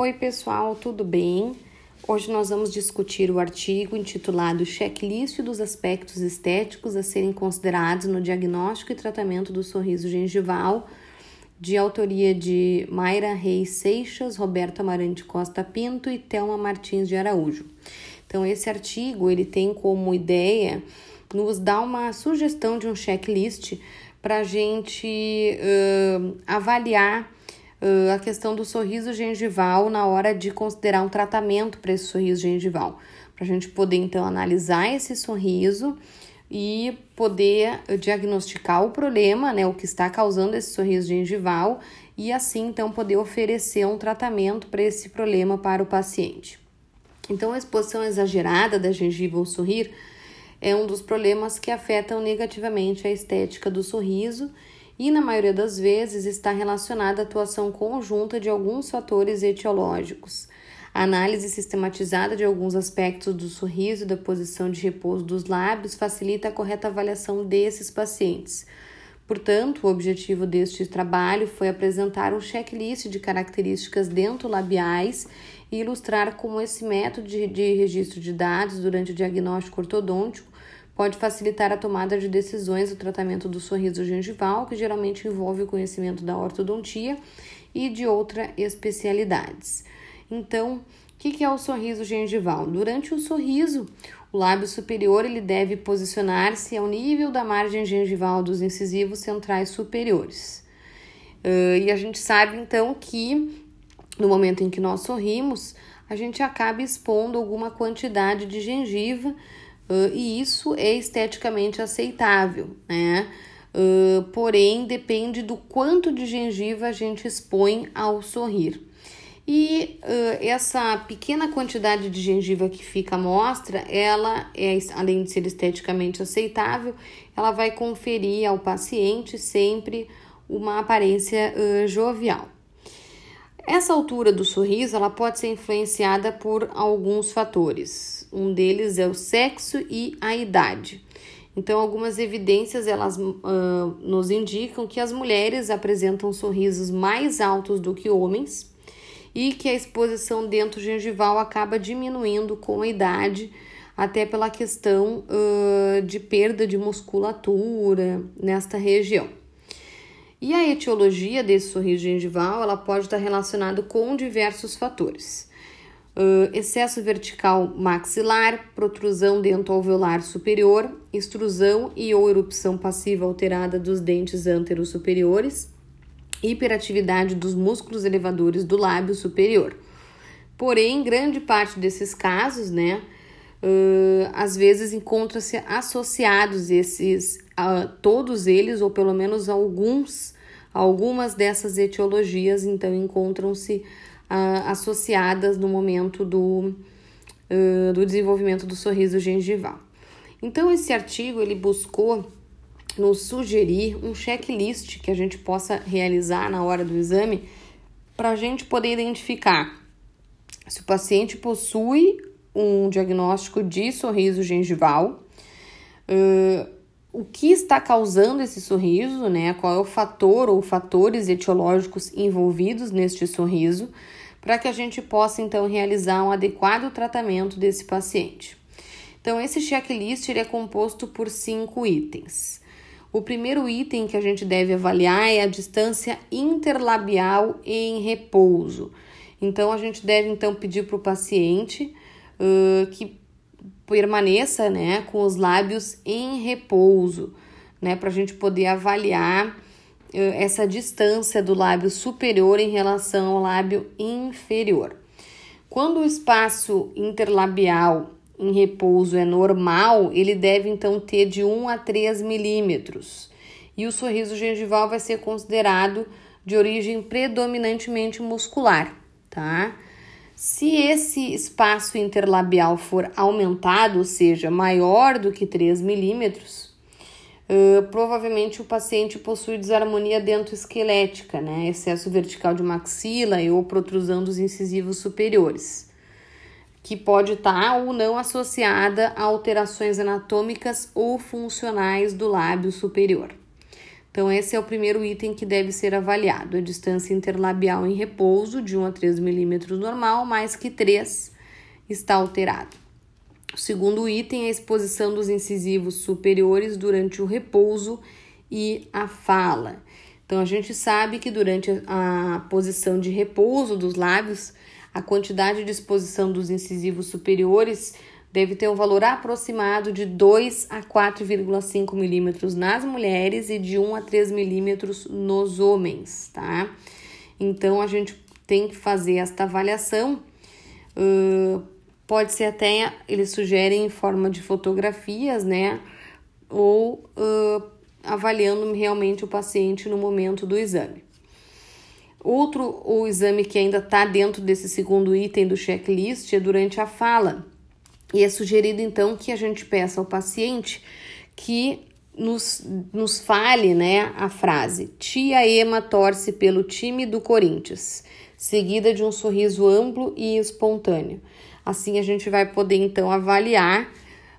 Oi, pessoal, tudo bem? Hoje nós vamos discutir o artigo intitulado Checklist dos aspectos estéticos a serem considerados no diagnóstico e tratamento do sorriso gengival, de autoria de Mayra Reis Seixas, Roberto Amarante Costa Pinto e Thelma Martins de Araújo. Então, esse artigo ele tem como ideia nos dar uma sugestão de um checklist para a gente uh, avaliar uh, a questão do sorriso gengival na hora de considerar um tratamento para esse sorriso gengival. Para a gente poder então analisar esse sorriso e poder diagnosticar o problema, né, o que está causando esse sorriso gengival e assim então poder oferecer um tratamento para esse problema para o paciente. Então, a exposição exagerada da gengiva ao sorrir é um dos problemas que afetam negativamente a estética do sorriso e, na maioria das vezes, está relacionada à atuação conjunta de alguns fatores etiológicos. A análise sistematizada de alguns aspectos do sorriso e da posição de repouso dos lábios facilita a correta avaliação desses pacientes. Portanto, o objetivo deste trabalho foi apresentar um checklist de características dentolabiais e ilustrar como esse método de, registro de dados durante o diagnóstico ortodôntico pode facilitar a tomada de decisões do tratamento do sorriso gengival, que geralmente envolve o conhecimento da ortodontia e de outras especialidades. Então, o que é o sorriso gengival? Durante o sorriso, o lábio superior ele deve posicionar-se ao nível da margem gengival dos incisivos centrais superiores. Uh, e a gente sabe então que no momento em que nós sorrimos, a gente acaba expondo alguma quantidade de gengiva uh, e isso é esteticamente aceitável, né? Uh, porém, depende do quanto de gengiva a gente expõe ao sorrir. E uh, essa pequena quantidade de gengiva que fica à mostra, ela é, além de ser esteticamente aceitável, ela vai conferir ao paciente sempre uma aparência uh, jovial. Essa altura do sorriso ela pode ser influenciada por alguns fatores. Um deles é o sexo e a idade. Então, algumas evidências elas uh, nos indicam que as mulheres apresentam sorrisos mais altos do que homens e que a exposição dentro gengival acaba diminuindo com a idade, até pela questão uh, de perda de musculatura nesta região. E a etiologia desse sorriso gengival ela pode estar relacionada com diversos fatores. Uh, excesso vertical maxilar, protrusão dento-alveolar superior, extrusão e ou erupção passiva alterada dos dentes anteros superiores, hiperatividade dos músculos elevadores do lábio superior. Porém, grande parte desses casos, né, uh, às vezes encontram-se associados esses uh, todos eles, ou pelo menos alguns, algumas dessas etiologias, então encontram-se uh, associadas no momento do, uh, do desenvolvimento do sorriso gengival. Então, esse artigo ele buscou nos sugerir um checklist que a gente possa realizar na hora do exame para a gente poder identificar se o paciente possui um diagnóstico de sorriso gengival, uh, que está causando esse sorriso, né? Qual é o fator ou fatores etiológicos envolvidos neste sorriso, para que a gente possa então realizar um adequado tratamento desse paciente. Então, esse checklist ele é composto por cinco itens. O primeiro item que a gente deve avaliar é a distância interlabial em repouso. Então, a gente deve então pedir para o paciente uh, que permaneça né, com os lábios em repouso, né, para a gente poder avaliar uh, essa distância do lábio superior em relação ao lábio inferior. Quando o espaço interlabial em repouso é normal, ele deve então ter de 1 a 3 milímetros. E o sorriso gengival vai ser considerado de origem predominantemente muscular, tá? Se esse espaço interlabial for aumentado, ou seja, maior do que 3 milímetros, uh, provavelmente o paciente possui desarmonia dentoesquelética, né? excesso vertical de maxila ou protrusão dos incisivos superiores, que pode estar ou não associada a alterações anatômicas ou funcionais do lábio superior. Então, esse é o primeiro item que deve ser avaliado: a distância interlabial em repouso, de 1 a 3 milímetros normal, mais que 3 está alterado. O segundo item é a exposição dos incisivos superiores durante o repouso e a fala. Então, a gente sabe que durante a posição de repouso dos lábios, a quantidade de exposição dos incisivos superiores deve ter um valor aproximado de 2 a 4,5 milímetros nas mulheres e de 1 a 3 milímetros nos homens, tá? Então, a gente tem que fazer esta avaliação. Uh, pode ser até, eles sugerem em forma de fotografias, né? Ou uh, avaliando realmente o paciente no momento do exame. Outro o exame que ainda está dentro desse segundo item do checklist é durante a fala. E é sugerido então que a gente peça ao paciente que nos, nos fale né, a frase: Tia Ema torce pelo time do Corinthians, seguida de um sorriso amplo e espontâneo. Assim a gente vai poder então avaliar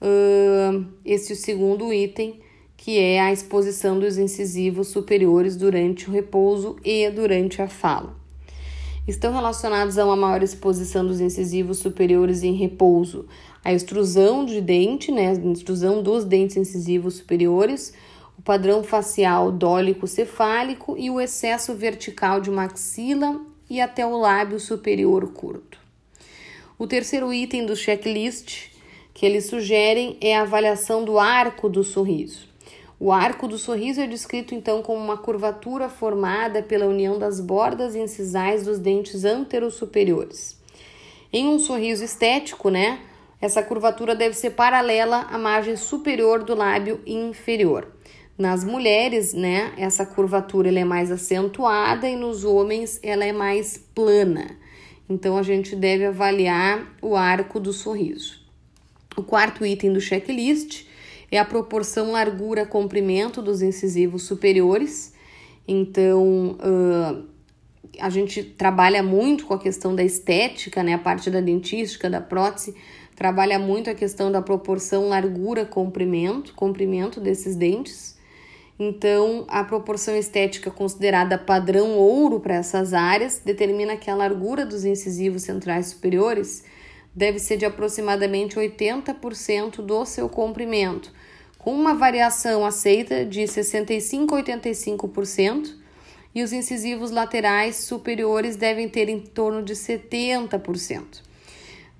uh, esse segundo item que é a exposição dos incisivos superiores durante o repouso e durante a fala. Estão relacionados a uma maior exposição dos incisivos superiores em repouso, a extrusão de dente, né, a extrusão dos dentes incisivos superiores, o padrão facial dólico cefálico e o excesso vertical de maxila e até o lábio superior curto. O terceiro item do checklist que eles sugerem é a avaliação do arco do sorriso. O arco do sorriso é descrito então como uma curvatura formada pela união das bordas incisais dos dentes anterosuperiores. Em um sorriso estético, né, essa curvatura deve ser paralela à margem superior do lábio inferior. Nas mulheres, né, essa curvatura é mais acentuada e nos homens ela é mais plana. Então a gente deve avaliar o arco do sorriso. O quarto item do checklist é a proporção largura-comprimento dos incisivos superiores. Então, uh, a gente trabalha muito com a questão da estética, né? A parte da dentística, da prótese, trabalha muito a questão da proporção largura-comprimento, comprimento desses dentes. Então, a proporção estética considerada padrão ouro para essas áreas determina que a largura dos incisivos centrais superiores deve ser de aproximadamente 80% do seu comprimento, com uma variação aceita de 65 a 85%, e os incisivos laterais superiores devem ter em torno de 70%.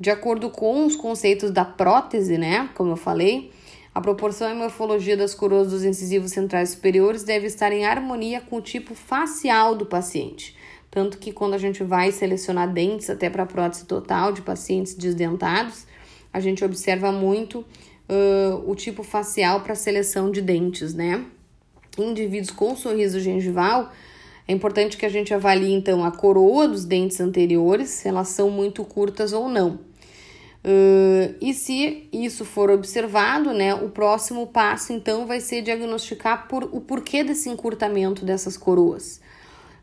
De acordo com os conceitos da prótese, né, como eu falei, a proporção e morfologia das coroas dos incisivos centrais superiores deve estar em harmonia com o tipo facial do paciente. Tanto que quando a gente vai selecionar dentes até para prótese total de pacientes desdentados, a gente observa muito uh, o tipo facial para seleção de dentes, né? Indivíduos com sorriso gengival, é importante que a gente avalie então a coroa dos dentes anteriores, se elas são muito curtas ou não. Uh, e se isso for observado, né, o próximo passo então vai ser diagnosticar por, o porquê desse encurtamento dessas coroas.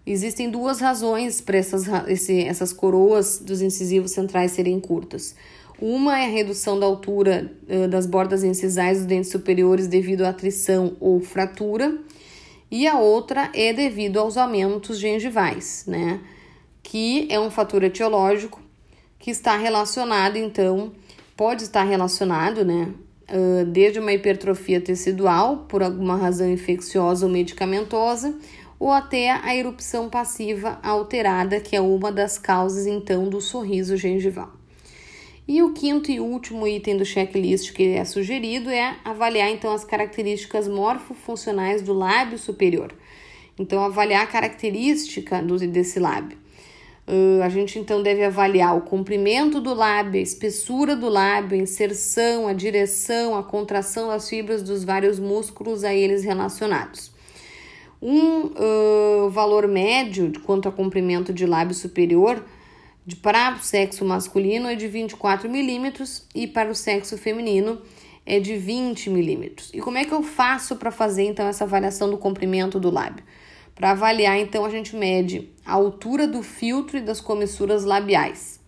Existem duas razões para essas, essas coroas dos incisivos centrais serem curtas. Uma é a redução da altura uh, das bordas incisais dos dentes superiores devido à atrição ou fratura, e a outra é devido aos aumentos gengivais, né? Que é um fator etiológico que está relacionado, então, pode estar relacionado, né? Uh, desde uma hipertrofia tecidual, por alguma razão infecciosa ou medicamentosa, ou até a erupção passiva alterada, que é uma das causas, então, do sorriso gengival. E o quinto e último item do checklist que é sugerido é avaliar então as características morfofuncionais do lábio superior. Então, avaliar a característica desse lábio. Uh, a gente então deve avaliar o comprimento do lábio, a espessura do lábio, a inserção, a direção, a contração das fibras dos vários músculos a eles relacionados. Um uh, valor médio quanto ao comprimento de lábio superior de, para o sexo masculino é de 24 milímetros e para o sexo feminino é de 20 milímetros. E como é que eu faço para fazer então essa avaliação do comprimento do lábio? Para avaliar, então, a gente mede a altura do filtro e das comissuras labiais.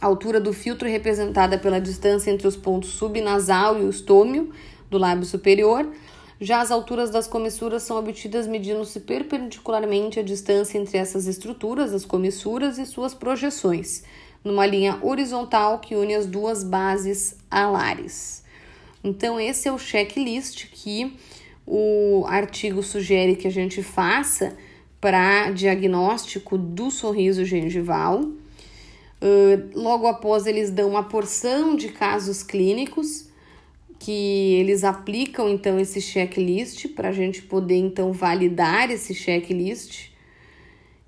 A altura do filtro é representada pela distância entre os pontos subnasal e o estômio do lábio superior, Já as alturas das comissuras são obtidas medindo-se perpendicularmente a distância entre essas estruturas, as comissuras e suas projeções, numa linha horizontal que une as duas bases alares. Então, esse é o checklist que o artigo sugere que a gente faça para diagnóstico do sorriso gengival. Uh, logo após, eles dão uma porção de casos clínicos que eles aplicam então esse checklist para a gente poder então validar esse checklist.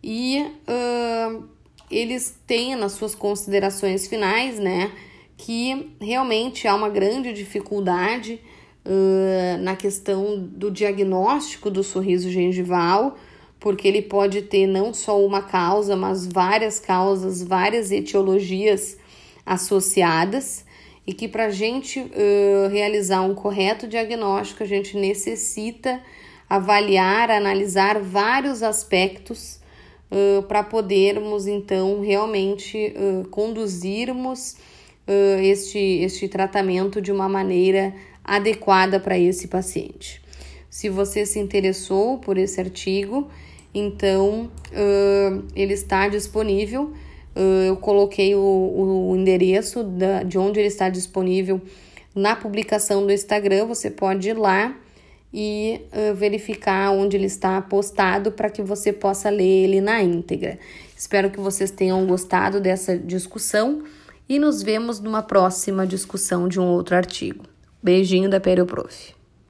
E uh, eles têm nas suas considerações finais, né, que realmente há uma grande dificuldade uh, na questão do diagnóstico do sorriso gengival, porque ele pode ter não só uma causa, mas várias causas, várias etiologias associadas e que para a gente uh, realizar um correto diagnóstico, a gente necessita avaliar, analisar vários aspectos uh, para podermos então realmente uh, conduzirmos este, este tratamento de uma maneira adequada para esse paciente. Se você se interessou por esse artigo, então ele está disponível eu coloquei o, o endereço da, de onde ele está disponível na publicação do Instagram. Você pode ir lá e uh, verificar onde ele está postado para que você possa ler ele na íntegra. Espero que vocês tenham gostado dessa discussão e nos vemos numa próxima discussão de um outro artigo. Beijinho da Perioprof.